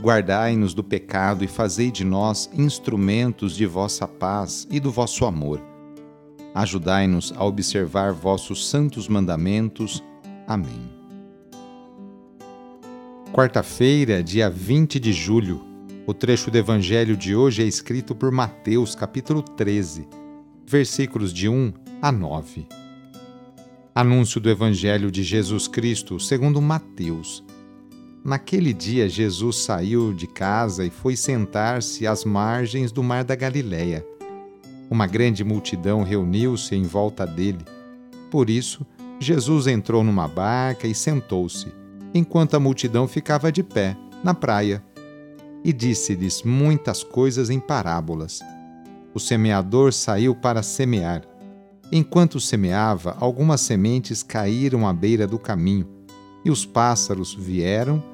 Guardai-nos do pecado e fazei de nós instrumentos de vossa paz e do vosso amor. Ajudai-nos a observar vossos santos mandamentos. Amém. Quarta-feira, dia 20 de julho o trecho do Evangelho de hoje é escrito por Mateus, capítulo 13, versículos de 1 a 9. Anúncio do Evangelho de Jesus Cristo segundo Mateus. Naquele dia, Jesus saiu de casa e foi sentar-se às margens do mar da Galileia. Uma grande multidão reuniu-se em volta dele. Por isso, Jesus entrou numa barca e sentou-se, enquanto a multidão ficava de pé, na praia e disse-lhes muitas coisas em parábolas. O semeador saiu para semear. Enquanto semeava, algumas sementes caíram à beira do caminho, e os pássaros vieram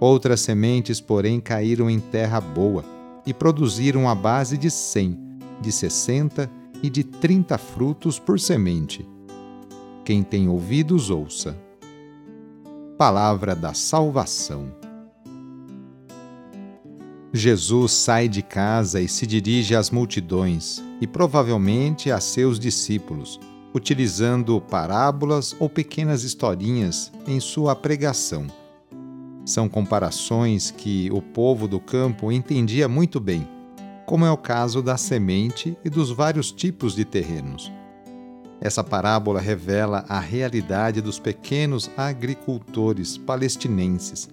Outras sementes, porém, caíram em terra boa e produziram a base de cem, de sessenta e de trinta frutos por semente. Quem tem ouvidos, ouça. Palavra da Salvação. Jesus sai de casa e se dirige às multidões e provavelmente a seus discípulos, utilizando parábolas ou pequenas historinhas em sua pregação. São comparações que o povo do campo entendia muito bem, como é o caso da semente e dos vários tipos de terrenos. Essa parábola revela a realidade dos pequenos agricultores palestinenses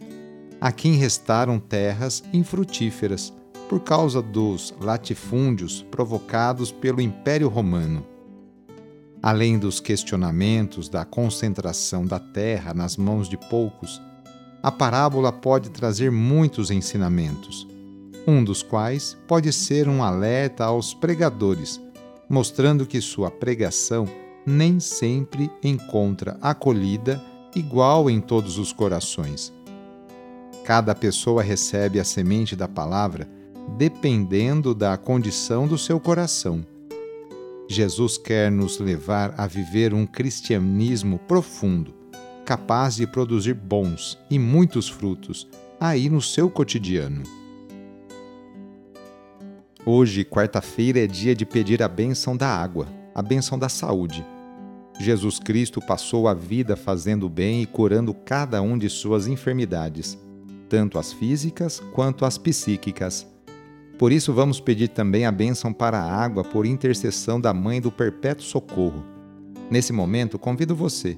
a quem restaram terras infrutíferas por causa dos latifúndios provocados pelo Império Romano. Além dos questionamentos da concentração da terra nas mãos de poucos, a parábola pode trazer muitos ensinamentos, um dos quais pode ser um alerta aos pregadores, mostrando que sua pregação nem sempre encontra acolhida igual em todos os corações Cada pessoa recebe a semente da palavra dependendo da condição do seu coração. Jesus quer nos levar a viver um cristianismo profundo, capaz de produzir bons e muitos frutos aí no seu cotidiano. Hoje, quarta-feira, é dia de pedir a bênção da água, a bênção da saúde. Jesus Cristo passou a vida fazendo bem e curando cada um de suas enfermidades tanto as físicas quanto as psíquicas. Por isso, vamos pedir também a bênção para a água por intercessão da Mãe do Perpétuo Socorro. Nesse momento, convido você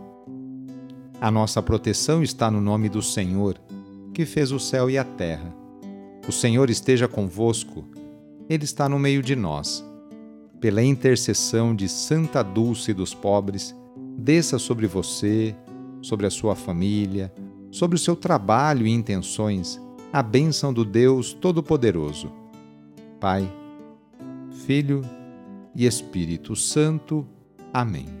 A nossa proteção está no nome do Senhor, que fez o céu e a terra. O Senhor esteja convosco, Ele está no meio de nós pela intercessão de Santa Dulce dos pobres, desça sobre você, sobre a sua família, sobre o seu trabalho e intenções, a bênção do Deus Todo-Poderoso. Pai, Filho e Espírito Santo. Amém.